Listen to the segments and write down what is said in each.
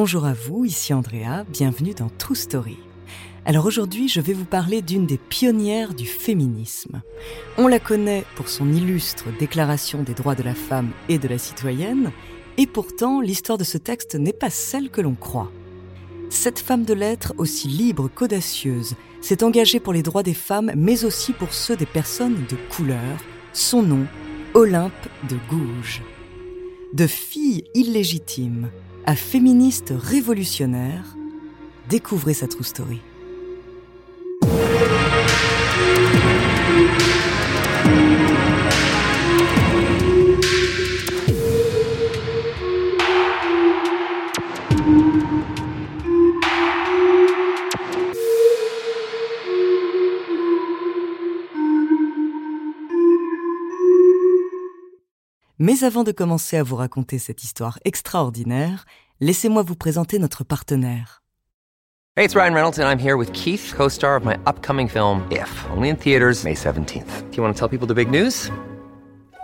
Bonjour à vous, ici Andrea, bienvenue dans True Story. Alors aujourd'hui, je vais vous parler d'une des pionnières du féminisme. On la connaît pour son illustre Déclaration des droits de la femme et de la citoyenne, et pourtant l'histoire de ce texte n'est pas celle que l'on croit. Cette femme de lettres, aussi libre qu'audacieuse, s'est engagée pour les droits des femmes, mais aussi pour ceux des personnes de couleur. Son nom, Olympe de Gouges. De fille illégitime féministe révolutionnaire, découvrez sa true story. Mais avant de commencer à vous raconter cette histoire extraordinaire, laissez-moi vous présenter notre partenaire. Hey, it's Ryan Reynolds, and I'm here with Keith, co star of my upcoming film, If, only in theaters, May 17th. Do you want to tell people the big news?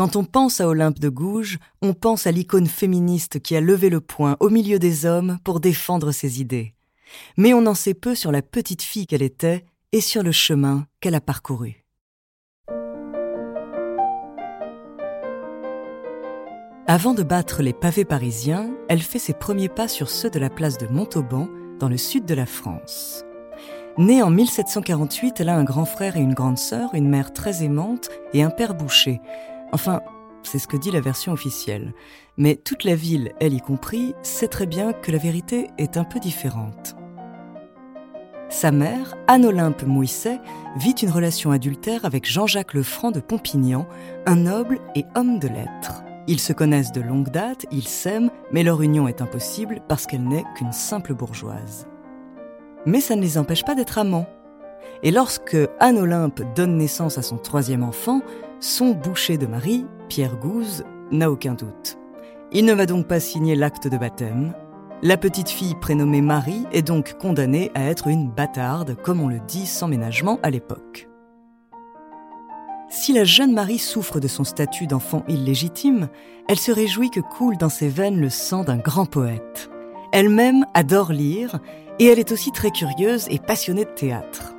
Quand on pense à Olympe de Gouges, on pense à l'icône féministe qui a levé le poing au milieu des hommes pour défendre ses idées. Mais on en sait peu sur la petite fille qu'elle était et sur le chemin qu'elle a parcouru. Avant de battre les pavés parisiens, elle fait ses premiers pas sur ceux de la place de Montauban, dans le sud de la France. Née en 1748, elle a un grand frère et une grande sœur, une mère très aimante et un père boucher, Enfin, c'est ce que dit la version officielle. Mais toute la ville, elle y compris, sait très bien que la vérité est un peu différente. Sa mère, Anne-Olympe Mouisset, vit une relation adultère avec Jean-Jacques Lefranc de Pompignan, un noble et homme de lettres. Ils se connaissent de longue date, ils s'aiment, mais leur union est impossible parce qu'elle n'est qu'une simple bourgeoise. Mais ça ne les empêche pas d'être amants. Et lorsque Anne-Olympe donne naissance à son troisième enfant, son boucher de mari, Pierre Gouze, n'a aucun doute. Il ne va donc pas signer l'acte de baptême. La petite fille prénommée Marie est donc condamnée à être une bâtarde, comme on le dit sans ménagement à l'époque. Si la jeune Marie souffre de son statut d'enfant illégitime, elle se réjouit que coule dans ses veines le sang d'un grand poète. Elle-même adore lire, et elle est aussi très curieuse et passionnée de théâtre.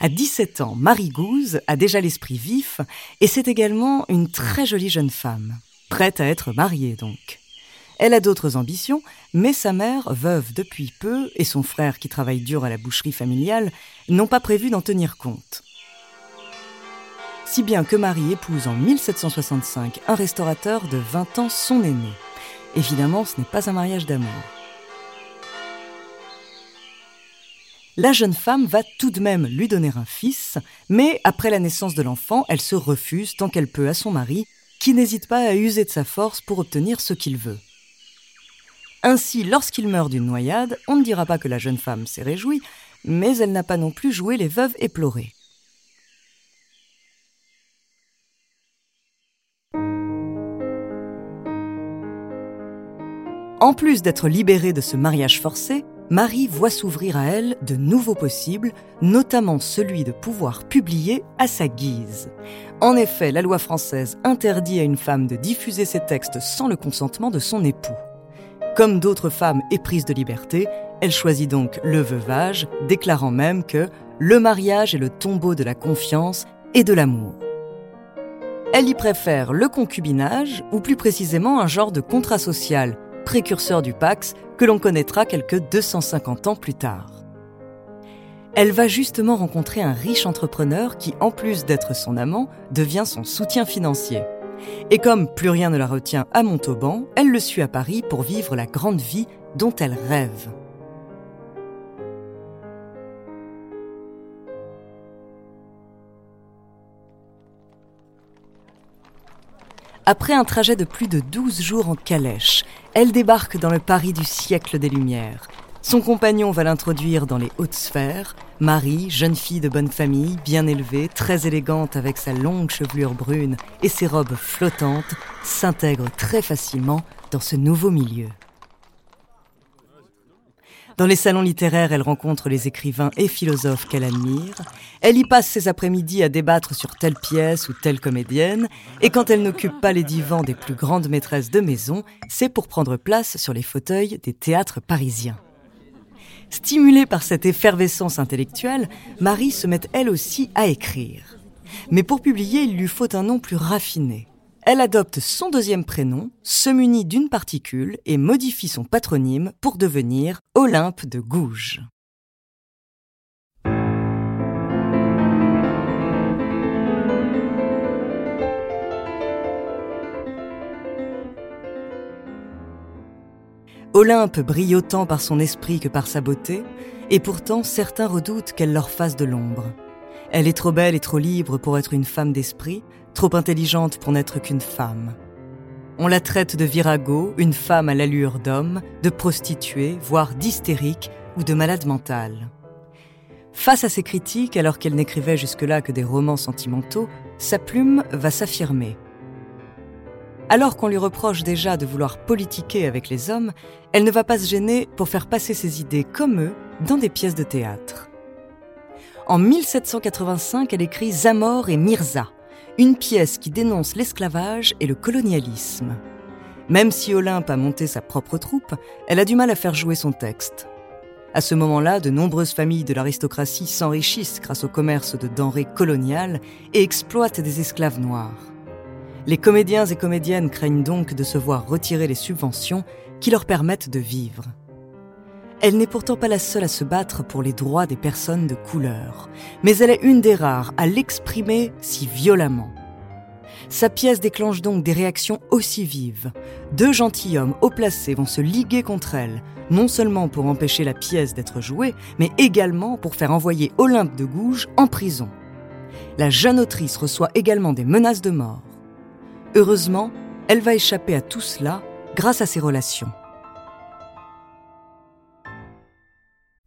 À 17 ans, Marie Gouze a déjà l'esprit vif et c'est également une très jolie jeune femme, prête à être mariée donc. Elle a d'autres ambitions, mais sa mère, veuve depuis peu, et son frère qui travaille dur à la boucherie familiale, n'ont pas prévu d'en tenir compte. Si bien que Marie épouse en 1765 un restaurateur de 20 ans son aîné. Évidemment, ce n'est pas un mariage d'amour. La jeune femme va tout de même lui donner un fils, mais après la naissance de l'enfant, elle se refuse tant qu'elle peut à son mari, qui n'hésite pas à user de sa force pour obtenir ce qu'il veut. Ainsi, lorsqu'il meurt d'une noyade, on ne dira pas que la jeune femme s'est réjouie, mais elle n'a pas non plus joué les veuves éplorées. En plus d'être libérée de ce mariage forcé, Marie voit s'ouvrir à elle de nouveaux possibles, notamment celui de pouvoir publier à sa guise. En effet, la loi française interdit à une femme de diffuser ses textes sans le consentement de son époux. Comme d'autres femmes éprises de liberté, elle choisit donc le veuvage, déclarant même que le mariage est le tombeau de la confiance et de l'amour. Elle y préfère le concubinage, ou plus précisément un genre de contrat social, précurseur du Pax, que l'on connaîtra quelques 250 ans plus tard. Elle va justement rencontrer un riche entrepreneur qui, en plus d'être son amant, devient son soutien financier. Et comme plus rien ne la retient à Montauban, elle le suit à Paris pour vivre la grande vie dont elle rêve. Après un trajet de plus de 12 jours en calèche, elle débarque dans le Paris du siècle des Lumières. Son compagnon va l'introduire dans les hautes sphères. Marie, jeune fille de bonne famille, bien élevée, très élégante avec sa longue chevelure brune et ses robes flottantes, s'intègre très facilement dans ce nouveau milieu. Dans les salons littéraires, elle rencontre les écrivains et philosophes qu'elle admire. Elle y passe ses après-midi à débattre sur telle pièce ou telle comédienne. Et quand elle n'occupe pas les divans des plus grandes maîtresses de maison, c'est pour prendre place sur les fauteuils des théâtres parisiens. Stimulée par cette effervescence intellectuelle, Marie se met elle aussi à écrire. Mais pour publier, il lui faut un nom plus raffiné. Elle adopte son deuxième prénom, se munit d'une particule et modifie son patronyme pour devenir Olympe de Gouges. Olympe brille autant par son esprit que par sa beauté, et pourtant certains redoutent qu'elle leur fasse de l'ombre. Elle est trop belle et trop libre pour être une femme d'esprit, trop intelligente pour n'être qu'une femme. On la traite de virago, une femme à l'allure d'homme, de prostituée, voire d'hystérique ou de malade mentale. Face à ces critiques, alors qu'elle n'écrivait jusque-là que des romans sentimentaux, sa plume va s'affirmer. Alors qu'on lui reproche déjà de vouloir politiquer avec les hommes, elle ne va pas se gêner pour faire passer ses idées comme eux dans des pièces de théâtre. En 1785, elle écrit Zamor et Mirza, une pièce qui dénonce l'esclavage et le colonialisme. Même si Olympe a monté sa propre troupe, elle a du mal à faire jouer son texte. À ce moment-là, de nombreuses familles de l'aristocratie s'enrichissent grâce au commerce de denrées coloniales et exploitent des esclaves noirs. Les comédiens et comédiennes craignent donc de se voir retirer les subventions qui leur permettent de vivre. Elle n'est pourtant pas la seule à se battre pour les droits des personnes de couleur, mais elle est une des rares à l'exprimer si violemment. Sa pièce déclenche donc des réactions aussi vives. Deux gentilshommes haut placés vont se liguer contre elle, non seulement pour empêcher la pièce d'être jouée, mais également pour faire envoyer Olympe de Gouges en prison. La jeune autrice reçoit également des menaces de mort. Heureusement, elle va échapper à tout cela grâce à ses relations.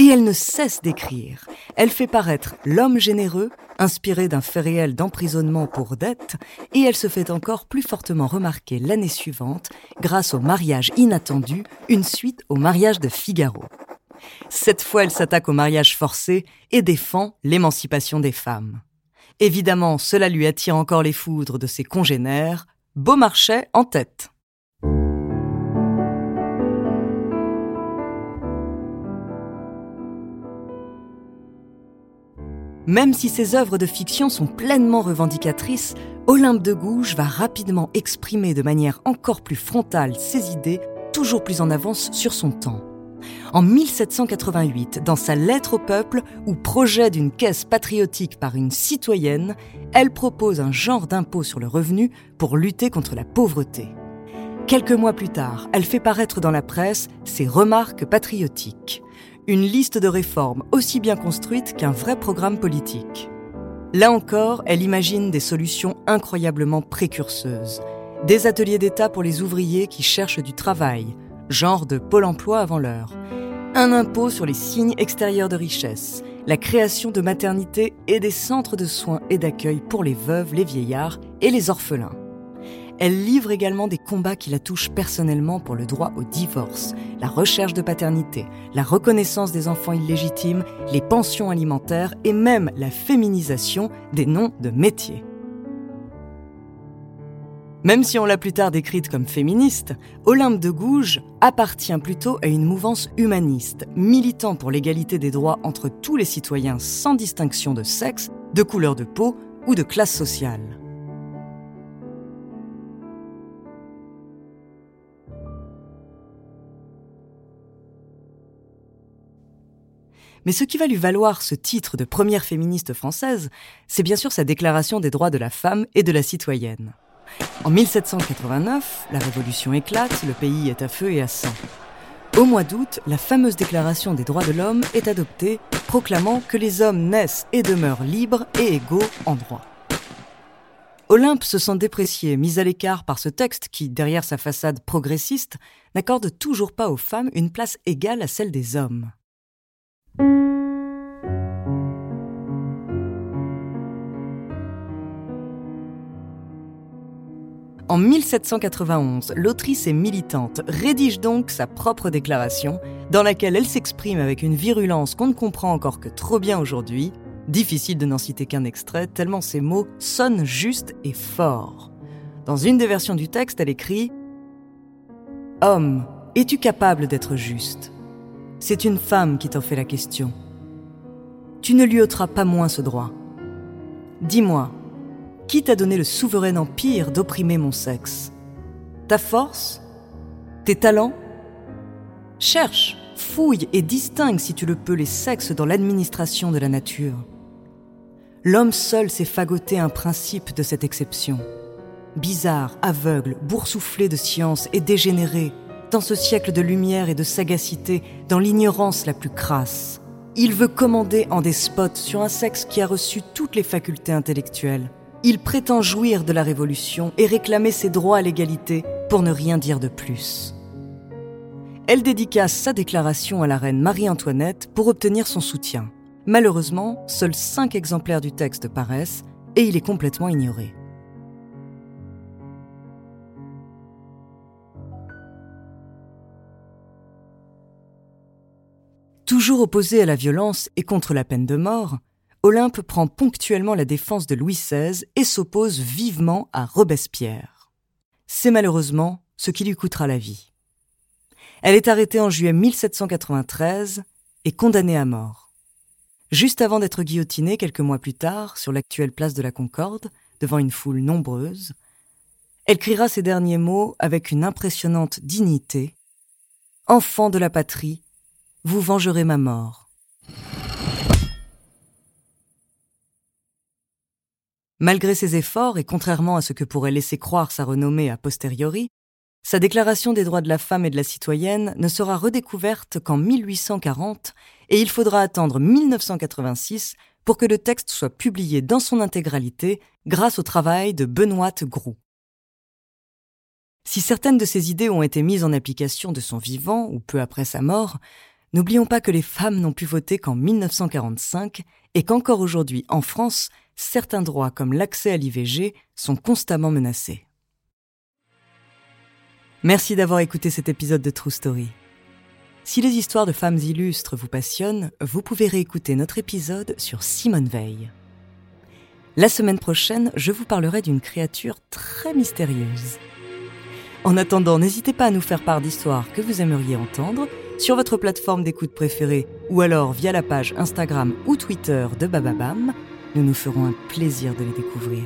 Et elle ne cesse d'écrire. Elle fait paraître L'homme généreux, inspiré d'un fait réel d'emprisonnement pour dette, et elle se fait encore plus fortement remarquer l'année suivante grâce au mariage inattendu, une suite au mariage de Figaro. Cette fois, elle s'attaque au mariage forcé et défend l'émancipation des femmes. Évidemment, cela lui attire encore les foudres de ses congénères, Beaumarchais en tête. Même si ses œuvres de fiction sont pleinement revendicatrices, Olympe de Gouges va rapidement exprimer de manière encore plus frontale ses idées, toujours plus en avance sur son temps. En 1788, dans sa lettre au peuple ou projet d'une caisse patriotique par une citoyenne, elle propose un genre d'impôt sur le revenu pour lutter contre la pauvreté. Quelques mois plus tard, elle fait paraître dans la presse ses remarques patriotiques, une liste de réformes aussi bien construite qu'un vrai programme politique. Là encore, elle imagine des solutions incroyablement précurseuses. Des ateliers d'État pour les ouvriers qui cherchent du travail, genre de Pôle emploi avant l'heure. Un impôt sur les signes extérieurs de richesse, la création de maternités et des centres de soins et d'accueil pour les veuves, les vieillards et les orphelins. Elle livre également des combats qui la touchent personnellement pour le droit au divorce, la recherche de paternité, la reconnaissance des enfants illégitimes, les pensions alimentaires et même la féminisation des noms de métiers. Même si on l'a plus tard décrite comme féministe, Olympe de Gouges appartient plutôt à une mouvance humaniste, militant pour l'égalité des droits entre tous les citoyens sans distinction de sexe, de couleur de peau ou de classe sociale. Mais ce qui va lui valoir ce titre de première féministe française, c'est bien sûr sa déclaration des droits de la femme et de la citoyenne. En 1789, la révolution éclate, le pays est à feu et à sang. Au mois d'août, la fameuse déclaration des droits de l'homme est adoptée, proclamant que les hommes naissent et demeurent libres et égaux en droit. Olympe se sent dépréciée, mise à l'écart par ce texte qui, derrière sa façade progressiste, n'accorde toujours pas aux femmes une place égale à celle des hommes. En 1791, l'autrice et militante rédige donc sa propre déclaration, dans laquelle elle s'exprime avec une virulence qu'on ne comprend encore que trop bien aujourd'hui. Difficile de n'en citer qu'un extrait, tellement ces mots sonnent justes et forts. Dans une des versions du texte, elle écrit Homme, es-tu capable d'être juste? C'est une femme qui t'en fait la question. Tu ne lui ôteras pas moins ce droit. Dis-moi, qui t'a donné le souverain empire d'opprimer mon sexe? Ta force? Tes talents? Cherche, fouille et distingue si tu le peux les sexes dans l'administration de la nature. L'homme seul s'est fagoté un principe de cette exception. Bizarre, aveugle, boursouflé de science et dégénéré, dans ce siècle de lumière et de sagacité, dans l'ignorance la plus crasse. Il veut commander en despote sur un sexe qui a reçu toutes les facultés intellectuelles. Il prétend jouir de la Révolution et réclamer ses droits à l'égalité pour ne rien dire de plus. Elle dédicace sa déclaration à la reine Marie-Antoinette pour obtenir son soutien. Malheureusement, seuls cinq exemplaires du texte paraissent et il est complètement ignoré. Toujours opposée à la violence et contre la peine de mort, Olympe prend ponctuellement la défense de Louis XVI et s'oppose vivement à Robespierre. C'est malheureusement ce qui lui coûtera la vie. Elle est arrêtée en juillet 1793 et condamnée à mort. Juste avant d'être guillotinée quelques mois plus tard sur l'actuelle place de la Concorde, devant une foule nombreuse, elle criera ces derniers mots avec une impressionnante dignité. Enfant de la patrie, vous vengerez ma mort. Malgré ses efforts et contrairement à ce que pourrait laisser croire sa renommée a posteriori, sa déclaration des droits de la femme et de la citoyenne ne sera redécouverte qu'en 1840 et il faudra attendre 1986 pour que le texte soit publié dans son intégralité grâce au travail de Benoît Groux. Si certaines de ses idées ont été mises en application de son vivant ou peu après sa mort, n'oublions pas que les femmes n'ont pu voter qu'en 1945 et qu'encore aujourd'hui en France, certains droits comme l'accès à l'IVG sont constamment menacés. Merci d'avoir écouté cet épisode de True Story. Si les histoires de femmes illustres vous passionnent, vous pouvez réécouter notre épisode sur Simone Veil. La semaine prochaine, je vous parlerai d'une créature très mystérieuse. En attendant, n'hésitez pas à nous faire part d'histoires que vous aimeriez entendre sur votre plateforme d'écoute préférée ou alors via la page Instagram ou Twitter de Bababam nous nous ferons un plaisir de les découvrir.